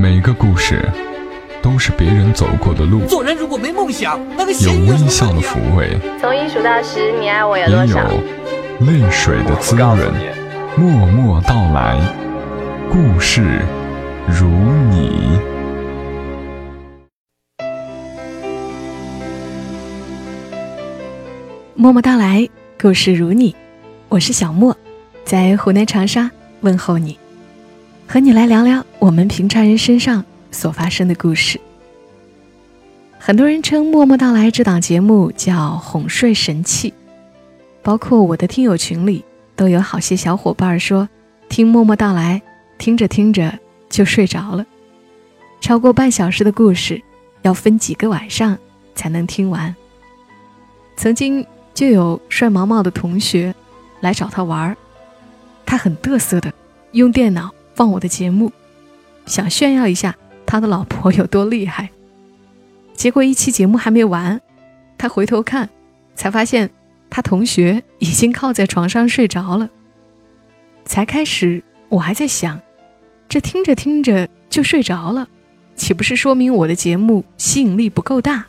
每个故事都是别人走过的路，做人如果没梦想，那个有微笑的抚慰，从一数到十，你爱我有也有多少？泪水的滋润。默默到来，故事如你。默默到来，故事如你，我是小莫，在湖南长沙问候你，和你来聊聊我们平常人身上所发生的故事。很多人称《默默到来》这档节目叫哄睡神器，包括我的听友群里都有好些小伙伴说，听《默默到来》，听着听着就睡着了，超过半小时的故事要分几个晚上才能听完。曾经。就有帅毛毛的同学来找他玩儿，他很嘚瑟的用电脑放我的节目，想炫耀一下他的老婆有多厉害。结果一期节目还没完，他回头看，才发现他同学已经靠在床上睡着了。才开始我还在想，这听着听着就睡着了，岂不是说明我的节目吸引力不够大？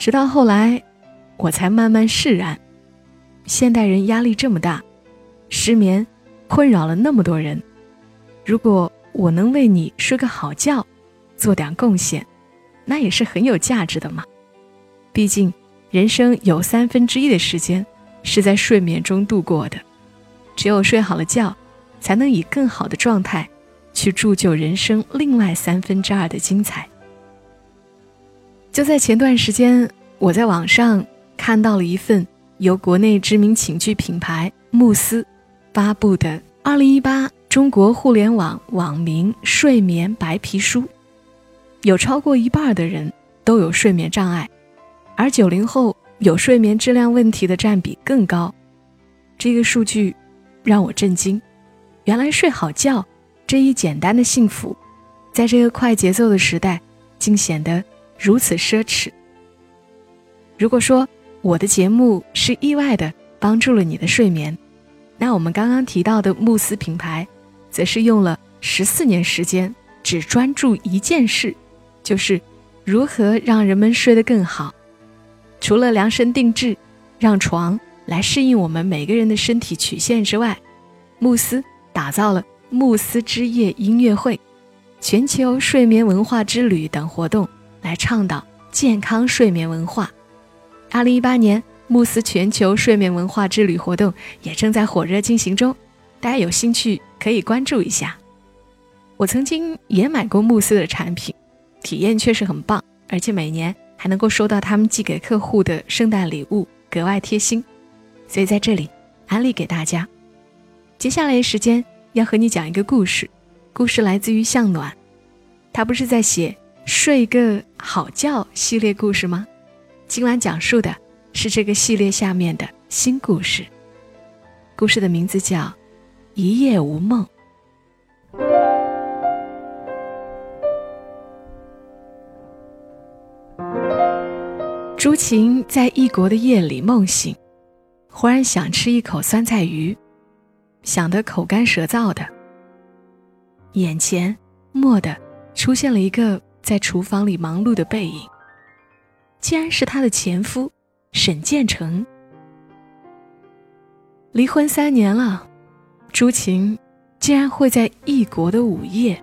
直到后来。我才慢慢释然，现代人压力这么大，失眠困扰了那么多人。如果我能为你睡个好觉，做点贡献，那也是很有价值的嘛。毕竟，人生有三分之一的时间是在睡眠中度过的，只有睡好了觉，才能以更好的状态去铸就人生另外三分之二的精彩。就在前段时间，我在网上。看到了一份由国内知名寝具品牌慕思发布的《二零一八中国互联网网民睡眠白皮书》，有超过一半的人都有睡眠障碍，而九零后有睡眠质量问题的占比更高。这个数据让我震惊，原来睡好觉这一简单的幸福，在这个快节奏的时代，竟显得如此奢侈。如果说，我的节目是意外的帮助了你的睡眠，那我们刚刚提到的慕斯品牌，则是用了十四年时间，只专注一件事，就是如何让人们睡得更好。除了量身定制，让床来适应我们每个人的身体曲线之外，慕斯打造了慕斯之夜音乐会、全球睡眠文化之旅等活动，来倡导健康睡眠文化。二零一八年慕斯全球睡眠文化之旅活动也正在火热进行中，大家有兴趣可以关注一下。我曾经也买过慕斯的产品，体验确实很棒，而且每年还能够收到他们寄给客户的圣诞礼物，格外贴心。所以在这里安利给大家。接下来的时间要和你讲一个故事，故事来自于向暖，他不是在写睡个好觉系列故事吗？今晚讲述的是这个系列下面的新故事，故事的名字叫《一夜无梦》。朱琴在异国的夜里梦醒，忽然想吃一口酸菜鱼，想得口干舌燥的，眼前蓦地出现了一个在厨房里忙碌的背影。竟然是她的前夫沈建成。离婚三年了，朱晴竟然会在异国的午夜，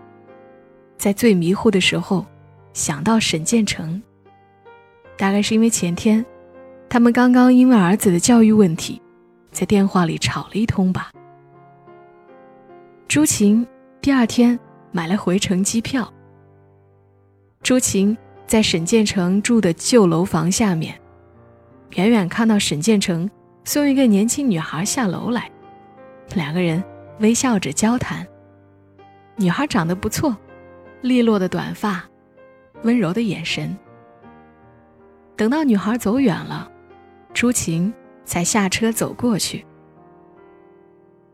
在最迷糊的时候想到沈建成。大概是因为前天，他们刚刚因为儿子的教育问题，在电话里吵了一通吧。朱晴第二天买了回程机票。朱晴。在沈建成住的旧楼房下面，远远看到沈建成送一个年轻女孩下楼来，两个人微笑着交谈。女孩长得不错，利落的短发，温柔的眼神。等到女孩走远了，朱晴才下车走过去。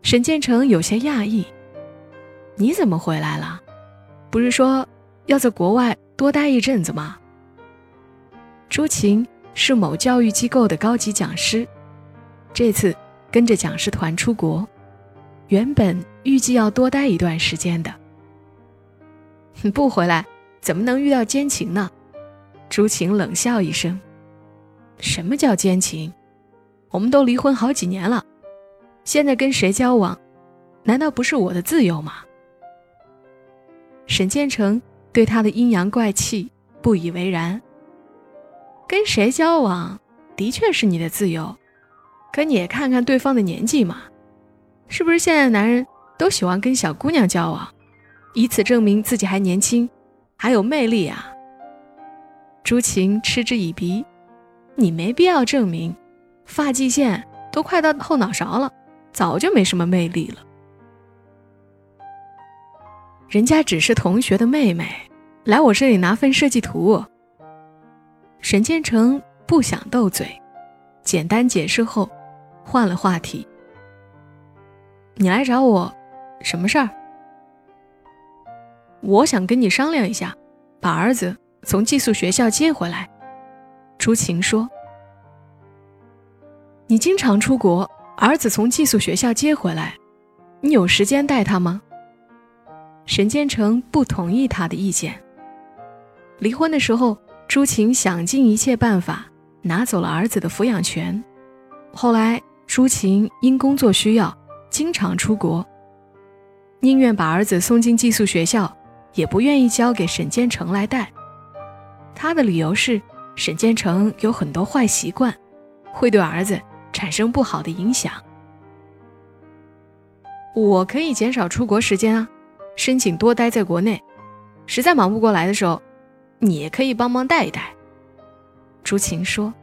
沈建成有些讶异：“你怎么回来了？不是说要在国外？”多待一阵子吗？朱晴是某教育机构的高级讲师，这次跟着讲师团出国，原本预计要多待一段时间的。不回来，怎么能遇到奸情呢？朱晴冷笑一声：“什么叫奸情？我们都离婚好几年了，现在跟谁交往，难道不是我的自由吗？”沈建成对他的阴阳怪气不以为然。跟谁交往，的确是你的自由，可你也看看对方的年纪嘛，是不是现在的男人都喜欢跟小姑娘交往，以此证明自己还年轻，还有魅力啊？朱晴嗤之以鼻，你没必要证明，发际线都快到后脑勺了，早就没什么魅力了。人家只是同学的妹妹，来我这里拿份设计图。沈建成不想斗嘴，简单解释后，换了话题：“你来找我，什么事儿？我想跟你商量一下，把儿子从寄宿学校接回来。”朱晴说：“你经常出国，儿子从寄宿学校接回来，你有时间带他吗？”沈建成不同意他的意见。离婚的时候。朱晴想尽一切办法拿走了儿子的抚养权，后来朱晴因工作需要经常出国，宁愿把儿子送进寄宿学校，也不愿意交给沈建成来带。他的理由是沈建成有很多坏习惯，会对儿子产生不好的影响。我可以减少出国时间啊，申请多待在国内，实在忙不过来的时候。你也可以帮忙带一带。”朱晴说。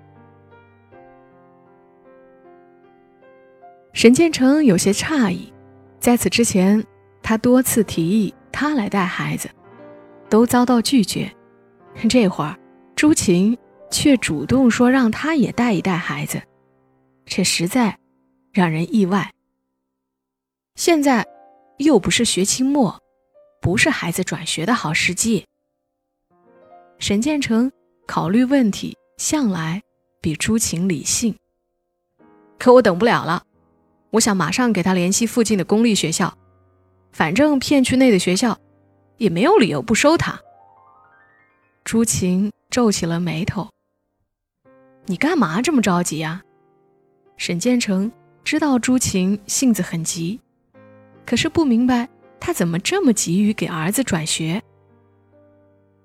沈建成有些诧异，在此之前，他多次提议他来带孩子，都遭到拒绝。这会儿，朱晴却主动说让他也带一带孩子，这实在让人意外。现在又不是学期末，不是孩子转学的好时机。沈建成考虑问题向来比朱晴理性，可我等不了了，我想马上给他联系附近的公立学校，反正片区内的学校也没有理由不收他。朱晴皱起了眉头：“你干嘛这么着急呀？”沈建成知道朱晴性子很急，可是不明白他怎么这么急于给儿子转学。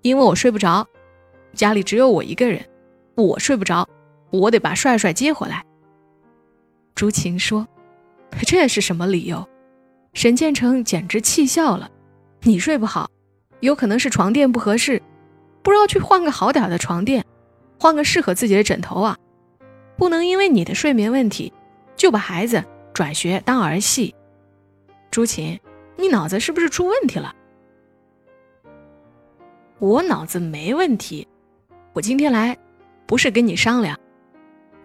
因为我睡不着，家里只有我一个人，我睡不着，我得把帅帅接回来。朱晴说：“这是什么理由？”沈建成简直气笑了：“你睡不好，有可能是床垫不合适，不知道去换个好点的床垫，换个适合自己的枕头啊！不能因为你的睡眠问题，就把孩子转学当儿戏。朱琴，你脑子是不是出问题了？”我脑子没问题，我今天来不是跟你商量，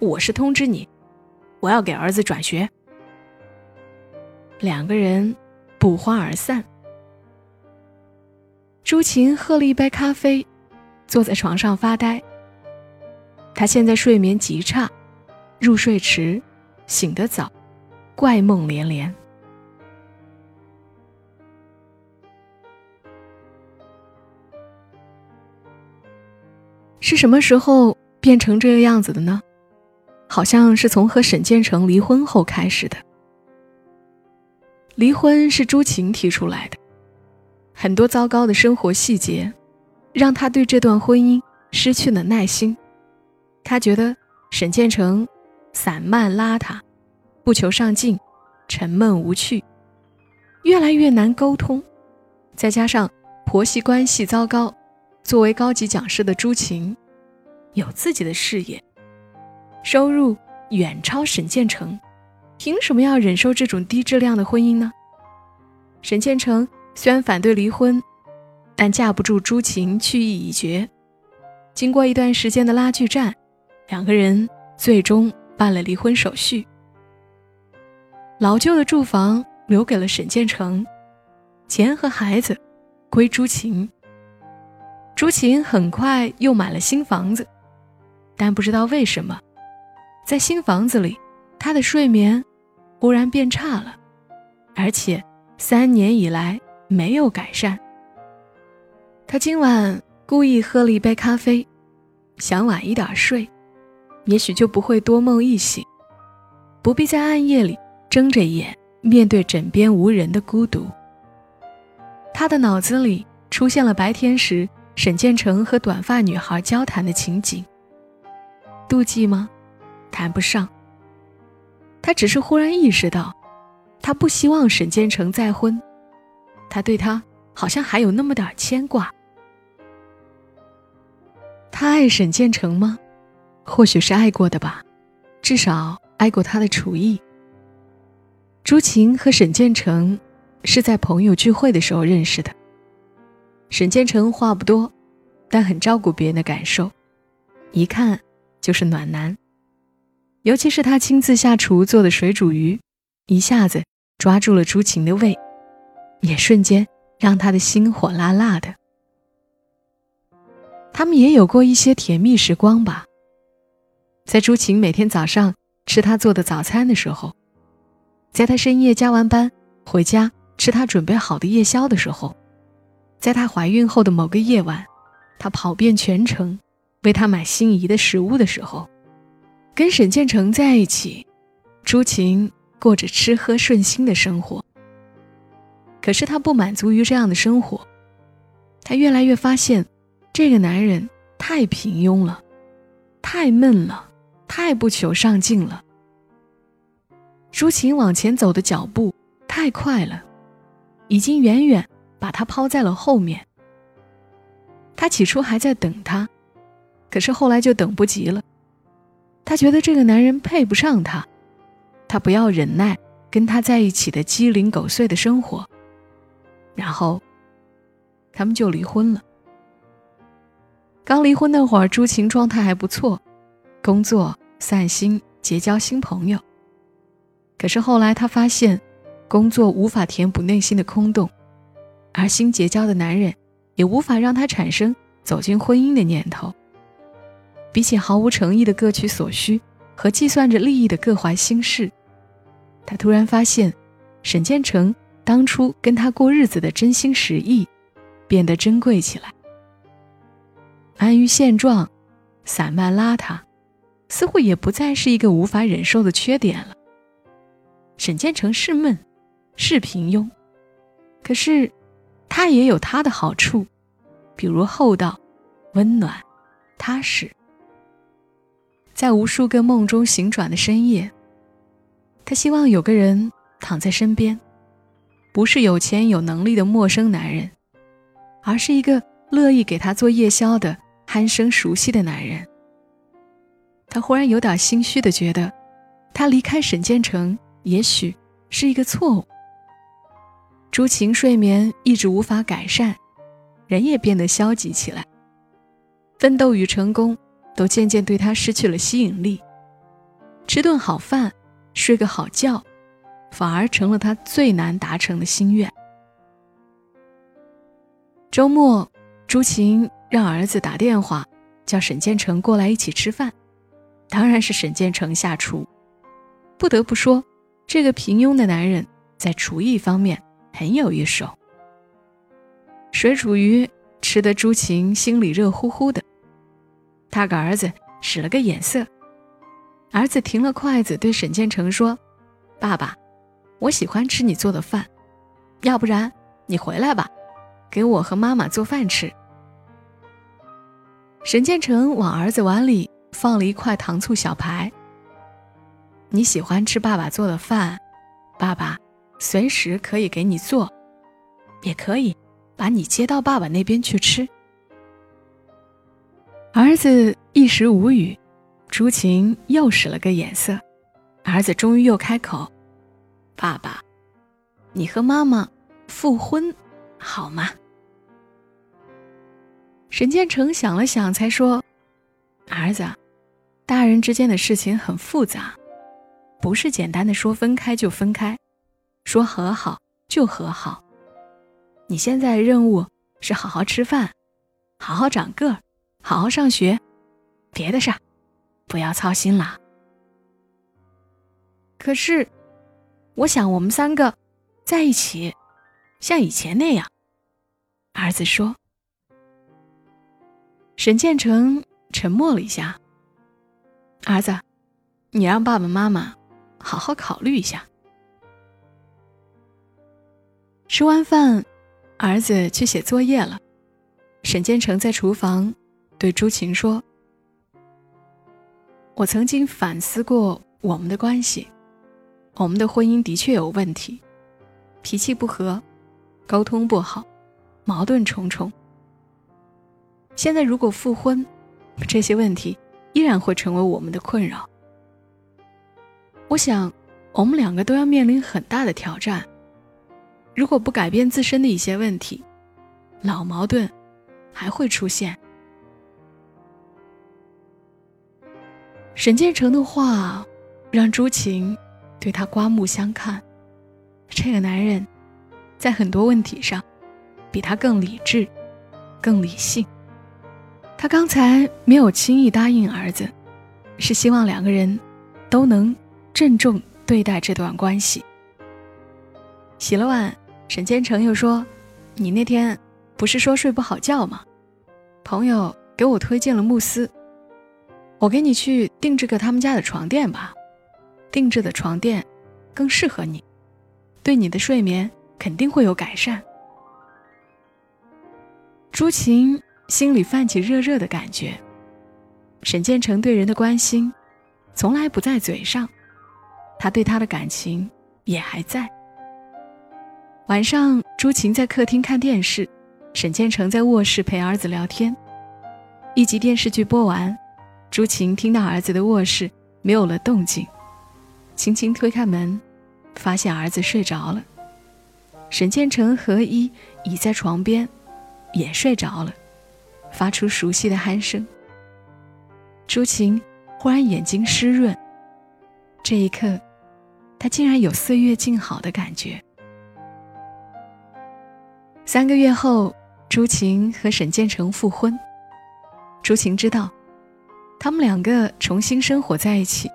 我是通知你，我要给儿子转学。两个人不欢而散。朱晴喝了一杯咖啡，坐在床上发呆。他现在睡眠极差，入睡迟，醒得早，怪梦连连。是什么时候变成这个样子的呢？好像是从和沈建成离婚后开始的。离婚是朱晴提出来的，很多糟糕的生活细节，让他对这段婚姻失去了耐心。他觉得沈建成散漫邋遢，不求上进，沉闷无趣，越来越难沟通。再加上婆媳关系糟糕。作为高级讲师的朱晴，有自己的事业，收入远超沈建成，凭什么要忍受这种低质量的婚姻呢？沈建成虽然反对离婚，但架不住朱晴去意已决。经过一段时间的拉锯战，两个人最终办了离婚手续。老旧的住房留给了沈建成，钱和孩子归朱晴。朱晴很快又买了新房子，但不知道为什么，在新房子里，她的睡眠忽然变差了，而且三年以来没有改善。他今晚故意喝了一杯咖啡，想晚一点睡，也许就不会多梦一醒，不必在暗夜里睁着眼面对枕边无人的孤独。他的脑子里出现了白天时沈建成和短发女孩交谈的情景。妒忌吗？谈不上。他只是忽然意识到，他不希望沈建成再婚，他对他好像还有那么点牵挂。他爱沈建成吗？或许是爱过的吧，至少爱过他的厨艺。朱晴和沈建成是在朋友聚会的时候认识的。沈建成话不多，但很照顾别人的感受，一看就是暖男。尤其是他亲自下厨做的水煮鱼，一下子抓住了朱晴的胃，也瞬间让他的心火辣辣的。他们也有过一些甜蜜时光吧。在朱晴每天早上吃他做的早餐的时候，在他深夜加完班回家吃他准备好的夜宵的时候，在她怀孕后的某个夜晚，他跑遍全城为她买心仪的食物的时候。跟沈建成在一起，朱晴过着吃喝顺心的生活。可是她不满足于这样的生活，她越来越发现，这个男人太平庸了，太闷了，太不求上进了。朱晴往前走的脚步太快了，已经远远把他抛在了后面。他起初还在等他，可是后来就等不及了。她觉得这个男人配不上她，她不要忍耐跟他在一起的鸡零狗碎的生活，然后，他们就离婚了。刚离婚那会儿，朱晴状态还不错，工作、散心、结交新朋友。可是后来，她发现，工作无法填补内心的空洞，而新结交的男人也无法让她产生走进婚姻的念头。比起毫无诚意的各取所需和计算着利益的各怀心事，他突然发现，沈建成当初跟他过日子的真心实意，变得珍贵起来。安于现状、散漫邋遢，似乎也不再是一个无法忍受的缺点了。沈建成是闷，是平庸，可是，他也有他的好处，比如厚道、温暖、踏实。在无数个梦中醒转的深夜，他希望有个人躺在身边，不是有钱有能力的陌生男人，而是一个乐意给他做夜宵的鼾声熟悉的男人。他忽然有点心虚的觉得，他离开沈建成也许是一个错误。朱晴睡眠一直无法改善，人也变得消极起来，奋斗与成功。都渐渐对他失去了吸引力，吃顿好饭，睡个好觉，反而成了他最难达成的心愿。周末，朱晴让儿子打电话叫沈建成过来一起吃饭，当然是沈建成下厨。不得不说，这个平庸的男人在厨艺方面很有一手。水煮鱼吃得朱晴心里热乎乎的。他给儿子使了个眼色，儿子停了筷子，对沈建成说：“爸爸，我喜欢吃你做的饭，要不然你回来吧，给我和妈妈做饭吃。”沈建成往儿子碗里放了一块糖醋小排。你喜欢吃爸爸做的饭，爸爸随时可以给你做，也可以把你接到爸爸那边去吃。儿子一时无语，朱晴又使了个眼色，儿子终于又开口：“爸爸，你和妈妈复婚好吗？”沈建成想了想，才说：“儿子，大人之间的事情很复杂，不是简单的说分开就分开，说和好就和好。你现在任务是好好吃饭，好好长个儿。”好好上学，别的事儿不要操心了。可是，我想我们三个在一起，像以前那样。儿子说：“沈建成沉默了一下。儿子，你让爸爸妈妈好好考虑一下。吃完饭，儿子去写作业了。沈建成在厨房对朱晴说：“我曾经反思过我们的关系，我们的婚姻的确有问题，脾气不和，沟通不好，矛盾重重。现在如果复婚，这些问题依然会成为我们的困扰。我想，我们两个都要面临很大的挑战。”如果不改变自身的一些问题，老矛盾还会出现。沈建成的话让朱晴对他刮目相看。这个男人在很多问题上比他更理智、更理性。他刚才没有轻易答应儿子，是希望两个人都能郑重对待这段关系。洗了碗。沈建成又说：“你那天不是说睡不好觉吗？朋友给我推荐了慕斯，我给你去定制个他们家的床垫吧。定制的床垫更适合你，对你的睡眠肯定会有改善。”朱晴心里泛起热热的感觉。沈建成对人的关心，从来不在嘴上，他对他的感情也还在。晚上，朱晴在客厅看电视，沈建成在卧室陪儿子聊天。一集电视剧播完，朱晴听到儿子的卧室没有了动静，轻轻推开门，发现儿子睡着了。沈建成和一倚在床边，也睡着了，发出熟悉的鼾声。朱晴忽然眼睛湿润，这一刻，她竟然有岁月静好的感觉。三个月后，朱晴和沈建成复婚。朱晴知道，他们两个重新生活在一起，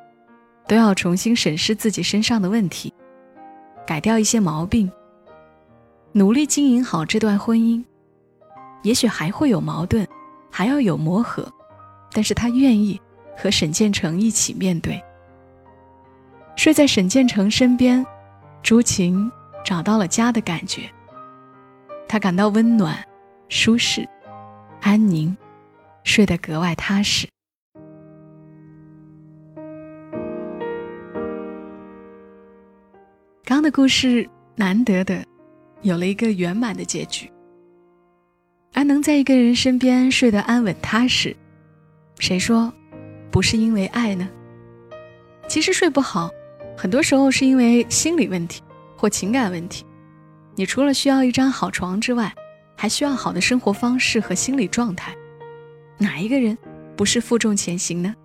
都要重新审视自己身上的问题，改掉一些毛病，努力经营好这段婚姻。也许还会有矛盾，还要有磨合，但是他愿意和沈建成一起面对。睡在沈建成身边，朱晴找到了家的感觉。他感到温暖、舒适、安宁，睡得格外踏实。刚的故事难得的有了一个圆满的结局，而能在一个人身边睡得安稳踏实，谁说不是因为爱呢？其实睡不好，很多时候是因为心理问题或情感问题。你除了需要一张好床之外，还需要好的生活方式和心理状态。哪一个人不是负重前行呢？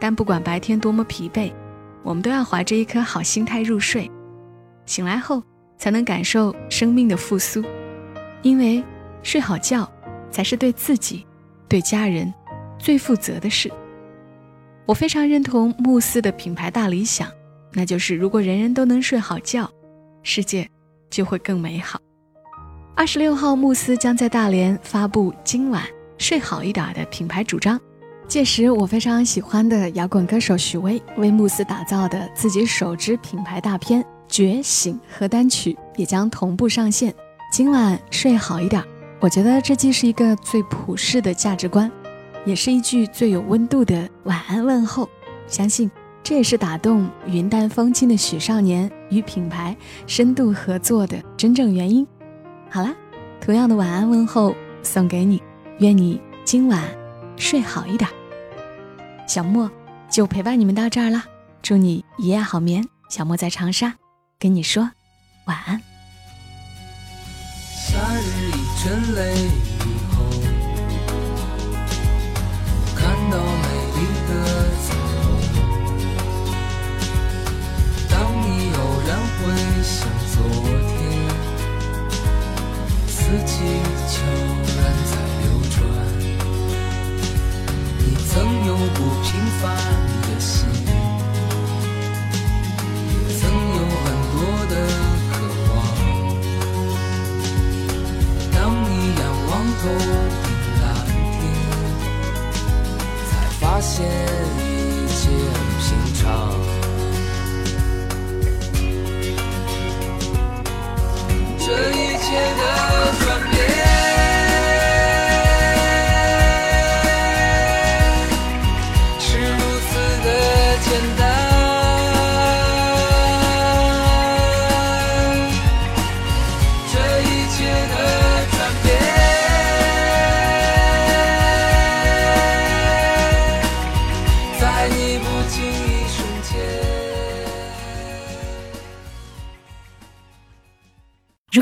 但不管白天多么疲惫，我们都要怀着一颗好心态入睡。醒来后才能感受生命的复苏，因为睡好觉才是对自己、对家人最负责的事。我非常认同慕斯的品牌大理想，那就是如果人人都能睡好觉，世界。就会更美好。二十六号，慕斯将在大连发布今晚睡好一点的品牌主张。届时，我非常喜欢的摇滚歌手许巍为慕斯打造的自己首支品牌大片《觉醒》和单曲也将同步上线。今晚睡好一点，我觉得这既是一个最普世的价值观，也是一句最有温度的晚安问候。相信。这也是打动云淡风轻的许少年与品牌深度合作的真正原因。好啦，同样的晚安问候送给你，愿你今晚睡好一点。小莫就陪伴你们到这儿了，祝你一夜好眠。小莫在长沙跟你说晚安。夏日一阵泪。